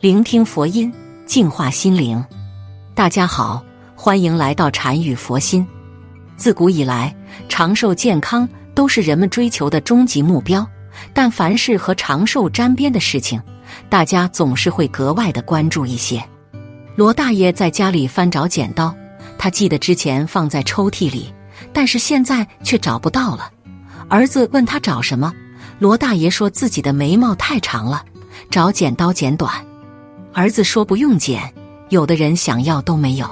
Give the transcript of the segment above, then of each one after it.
聆听佛音，净化心灵。大家好，欢迎来到禅语佛心。自古以来，长寿健康都是人们追求的终极目标。但凡是和长寿沾边的事情，大家总是会格外的关注一些。罗大爷在家里翻找剪刀，他记得之前放在抽屉里，但是现在却找不到了。儿子问他找什么，罗大爷说自己的眉毛太长了，找剪刀剪短。儿子说：“不用剪，有的人想要都没有。”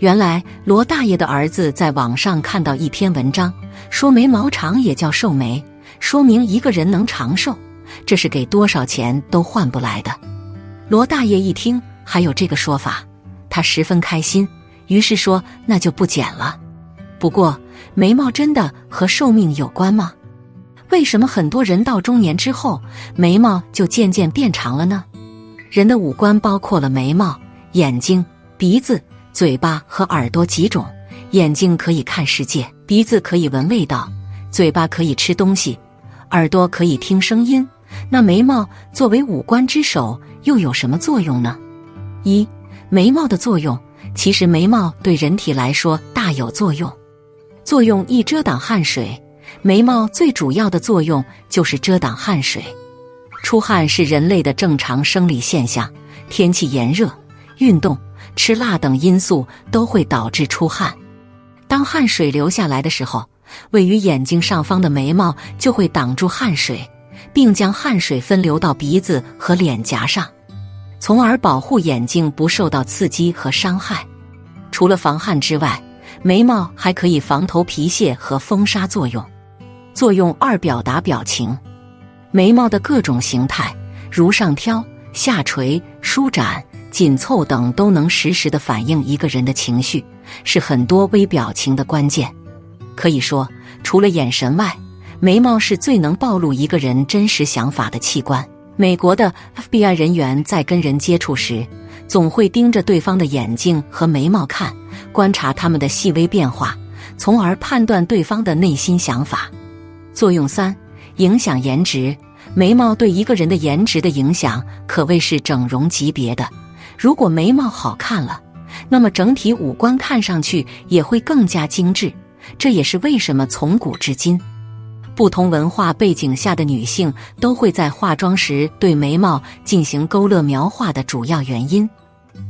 原来罗大爷的儿子在网上看到一篇文章，说眉毛长也叫寿眉，说明一个人能长寿，这是给多少钱都换不来的。罗大爷一听还有这个说法，他十分开心，于是说：“那就不剪了。”不过，眉毛真的和寿命有关吗？为什么很多人到中年之后，眉毛就渐渐变长了呢？人的五官包括了眉毛、眼睛、鼻子、嘴巴和耳朵几种。眼睛可以看世界，鼻子可以闻味道，嘴巴可以吃东西，耳朵可以听声音。那眉毛作为五官之首，又有什么作用呢？一、眉毛的作用，其实眉毛对人体来说大有作用。作用一，遮挡汗水。眉毛最主要的作用就是遮挡汗水。出汗是人类的正常生理现象，天气炎热、运动、吃辣等因素都会导致出汗。当汗水流下来的时候，位于眼睛上方的眉毛就会挡住汗水，并将汗水分流到鼻子和脸颊上，从而保护眼睛不受到刺激和伤害。除了防汗之外，眉毛还可以防头皮屑和风沙作用。作用二：表达表情。眉毛的各种形态，如上挑、下垂、舒展、紧凑等，都能实时的反映一个人的情绪，是很多微表情的关键。可以说，除了眼神外，眉毛是最能暴露一个人真实想法的器官。美国的 FBI 人员在跟人接触时，总会盯着对方的眼睛和眉毛看，观察他们的细微变化，从而判断对方的内心想法。作用三。影响颜值，眉毛对一个人的颜值的影响可谓是整容级别的。如果眉毛好看了，那么整体五官看上去也会更加精致。这也是为什么从古至今，不同文化背景下的女性都会在化妆时对眉毛进行勾勒描画的主要原因。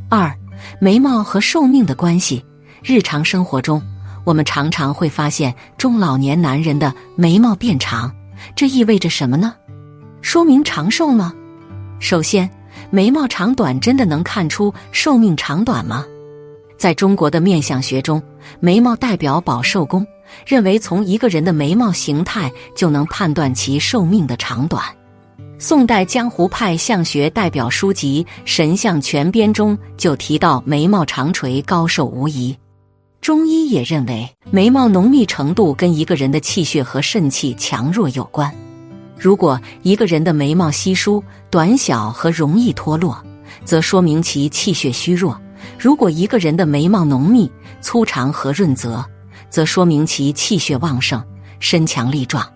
二、眉毛和寿命的关系。日常生活中，我们常常会发现中老年男人的眉毛变长。这意味着什么呢？说明长寿吗？首先，眉毛长短真的能看出寿命长短吗？在中国的面相学中，眉毛代表保寿宫，认为从一个人的眉毛形态就能判断其寿命的长短。宋代江湖派相学代表书籍《神相全编》中就提到，眉毛长垂高寿无疑。中医也认为，眉毛浓密程度跟一个人的气血和肾气强弱有关。如果一个人的眉毛稀疏、短小和容易脱落，则说明其气血虚弱；如果一个人的眉毛浓密、粗长和润泽，则说明其气血旺盛、身强力壮。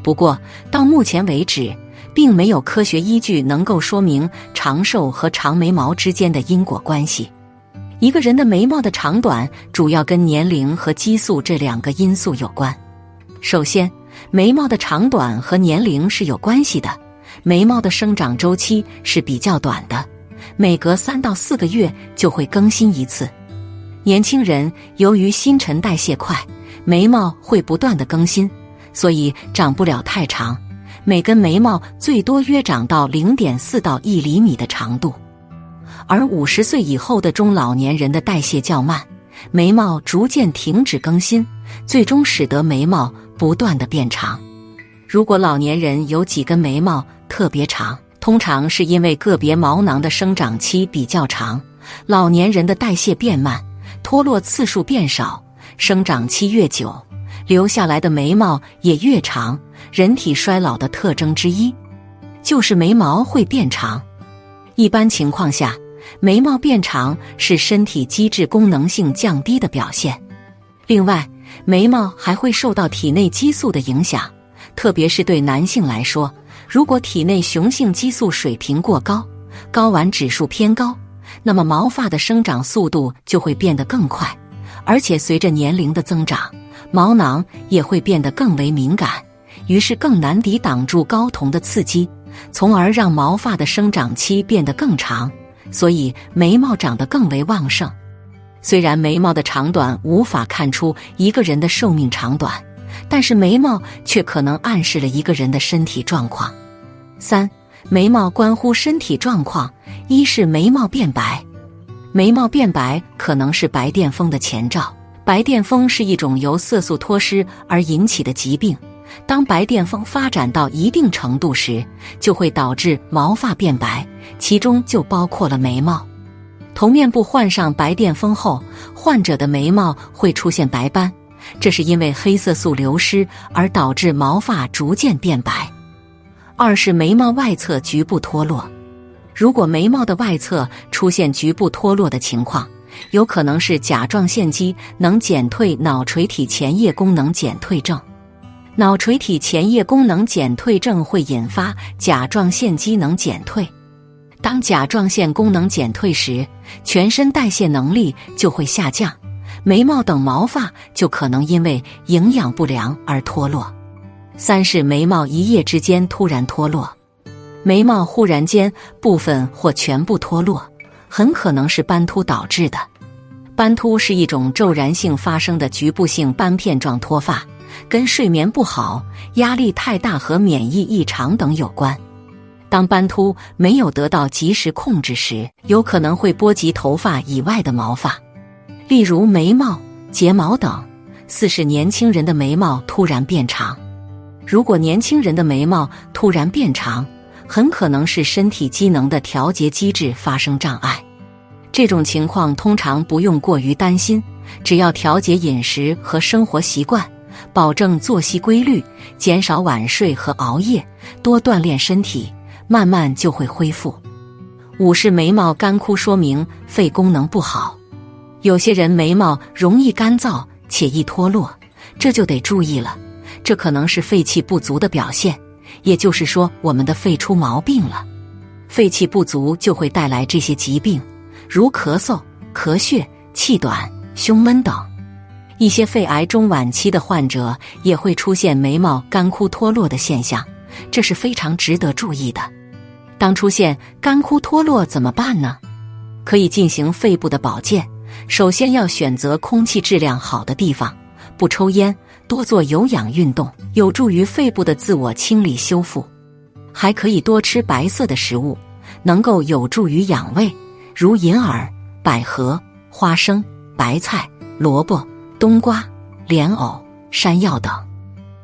不过，到目前为止，并没有科学依据能够说明长寿和长眉毛之间的因果关系。一个人的眉毛的长短主要跟年龄和激素这两个因素有关。首先，眉毛的长短和年龄是有关系的。眉毛的生长周期是比较短的，每隔三到四个月就会更新一次。年轻人由于新陈代谢快，眉毛会不断的更新，所以长不了太长。每根眉毛最多约长到零点四到一厘米的长度。而五十岁以后的中老年人的代谢较慢，眉毛逐渐停止更新，最终使得眉毛不断的变长。如果老年人有几根眉毛特别长，通常是因为个别毛囊的生长期比较长，老年人的代谢变慢，脱落次数变少，生长期越久，留下来的眉毛也越长。人体衰老的特征之一，就是眉毛会变长。一般情况下，眉毛变长是身体机制功能性降低的表现。另外，眉毛还会受到体内激素的影响，特别是对男性来说，如果体内雄性激素水平过高，睾丸指数偏高，那么毛发的生长速度就会变得更快，而且随着年龄的增长，毛囊也会变得更为敏感。于是更难抵挡住睾酮的刺激，从而让毛发的生长期变得更长，所以眉毛长得更为旺盛。虽然眉毛的长短无法看出一个人的寿命长短，但是眉毛却可能暗示了一个人的身体状况。三、眉毛关乎身体状况，一是眉毛变白，眉毛变白可能是白癜风的前兆。白癜风是一种由色素脱失而引起的疾病。当白癜风发展到一定程度时，就会导致毛发变白，其中就包括了眉毛。头面部患上白癜风后，患者的眉毛会出现白斑，这是因为黑色素流失而导致毛发逐渐变白。二是眉毛外侧局部脱落，如果眉毛的外侧出现局部脱落的情况，有可能是甲状腺机能减退脑垂体前叶功能减退症。脑垂体前叶功能减退症会引发甲状腺机能减退。当甲状腺功能减退时，全身代谢能力就会下降，眉毛等毛发就可能因为营养不良而脱落。三是眉毛一夜之间突然脱落，眉毛忽然间部分或全部脱落，很可能是斑秃导致的。斑秃是一种骤然性发生的局部性斑片状脱发。跟睡眠不好、压力太大和免疫异常等有关。当斑秃没有得到及时控制时，有可能会波及头发以外的毛发，例如眉毛、睫毛等。四是年轻人的眉毛突然变长。如果年轻人的眉毛突然变长，很可能是身体机能的调节机制发生障碍。这种情况通常不用过于担心，只要调节饮食和生活习惯。保证作息规律，减少晚睡和熬夜，多锻炼身体，慢慢就会恢复。五是眉毛干枯，说明肺功能不好。有些人眉毛容易干燥且易脱落，这就得注意了。这可能是肺气不足的表现，也就是说，我们的肺出毛病了。肺气不足就会带来这些疾病，如咳嗽、咳血、气短、胸闷等。一些肺癌中晚期的患者也会出现眉毛干枯脱落的现象，这是非常值得注意的。当出现干枯脱落怎么办呢？可以进行肺部的保健。首先要选择空气质量好的地方，不抽烟，多做有氧运动，有助于肺部的自我清理修复。还可以多吃白色的食物，能够有助于养胃，如银耳、百合、花生、白菜、萝卜。冬瓜、莲藕、山药等，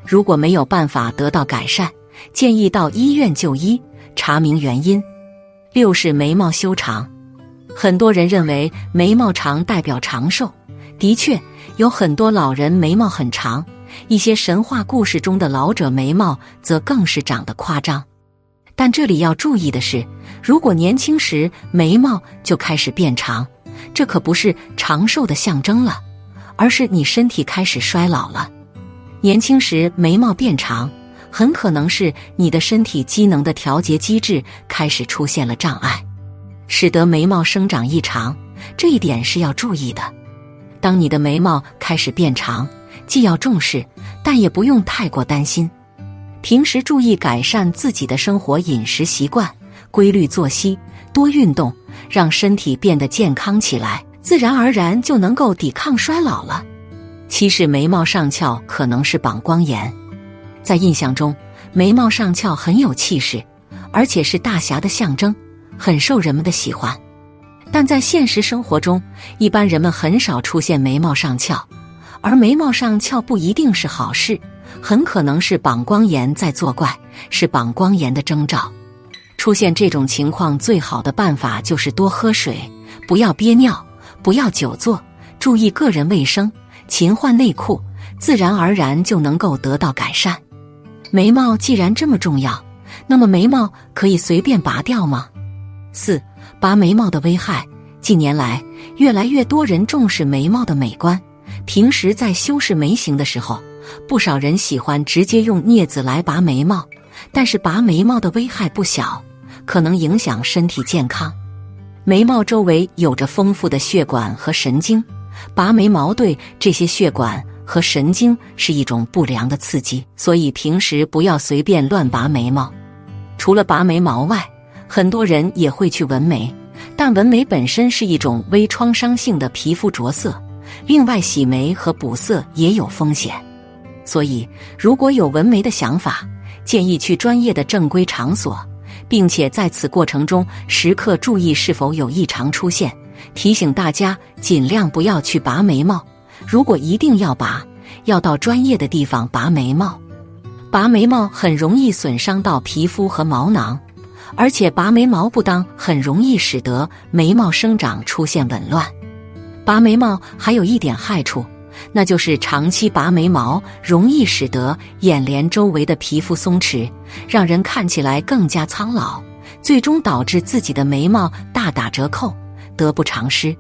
如果没有办法得到改善，建议到医院就医，查明原因。六是眉毛修长，很多人认为眉毛长代表长寿，的确有很多老人眉毛很长，一些神话故事中的老者眉毛则更是长得夸张。但这里要注意的是，如果年轻时眉毛就开始变长，这可不是长寿的象征了。而是你身体开始衰老了。年轻时眉毛变长，很可能是你的身体机能的调节机制开始出现了障碍，使得眉毛生长异常。这一点是要注意的。当你的眉毛开始变长，既要重视，但也不用太过担心。平时注意改善自己的生活饮食习惯，规律作息，多运动，让身体变得健康起来。自然而然就能够抵抗衰老了。七是眉毛上翘可能是膀胱炎，在印象中，眉毛上翘很有气势，而且是大侠的象征，很受人们的喜欢。但在现实生活中，一般人们很少出现眉毛上翘，而眉毛上翘不一定是好事，很可能是膀胱炎在作怪，是膀胱炎的征兆。出现这种情况，最好的办法就是多喝水，不要憋尿，不要久坐，注意个人卫生，勤换内裤，自然而然就能够得到改善。眉毛既然这么重要，那么眉毛可以随便拔掉吗？四、拔眉毛的危害。近年来，越来越多人重视眉毛的美观，平时在修饰眉形的时候，不少人喜欢直接用镊子来拔眉毛，但是拔眉毛的危害不小。可能影响身体健康。眉毛周围有着丰富的血管和神经，拔眉毛对这些血管和神经是一种不良的刺激，所以平时不要随便乱拔眉毛。除了拔眉毛外，很多人也会去纹眉，但纹眉本身是一种微创伤性的皮肤着色，另外洗眉和补色也有风险。所以，如果有纹眉的想法，建议去专业的正规场所。并且在此过程中时刻注意是否有异常出现，提醒大家尽量不要去拔眉毛。如果一定要拔，要到专业的地方拔眉毛。拔眉毛很容易损伤到皮肤和毛囊，而且拔眉毛不当很容易使得眉毛生长出现紊乱。拔眉毛还有一点害处。那就是长期拔眉毛，容易使得眼帘周围的皮肤松弛，让人看起来更加苍老，最终导致自己的眉毛大打折扣，得不偿失。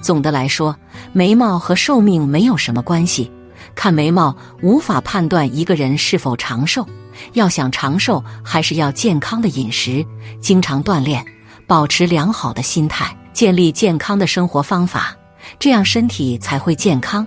总的来说，眉毛和寿命没有什么关系，看眉毛无法判断一个人是否长寿。要想长寿，还是要健康的饮食，经常锻炼，保持良好的心态，建立健康的生活方法，这样身体才会健康。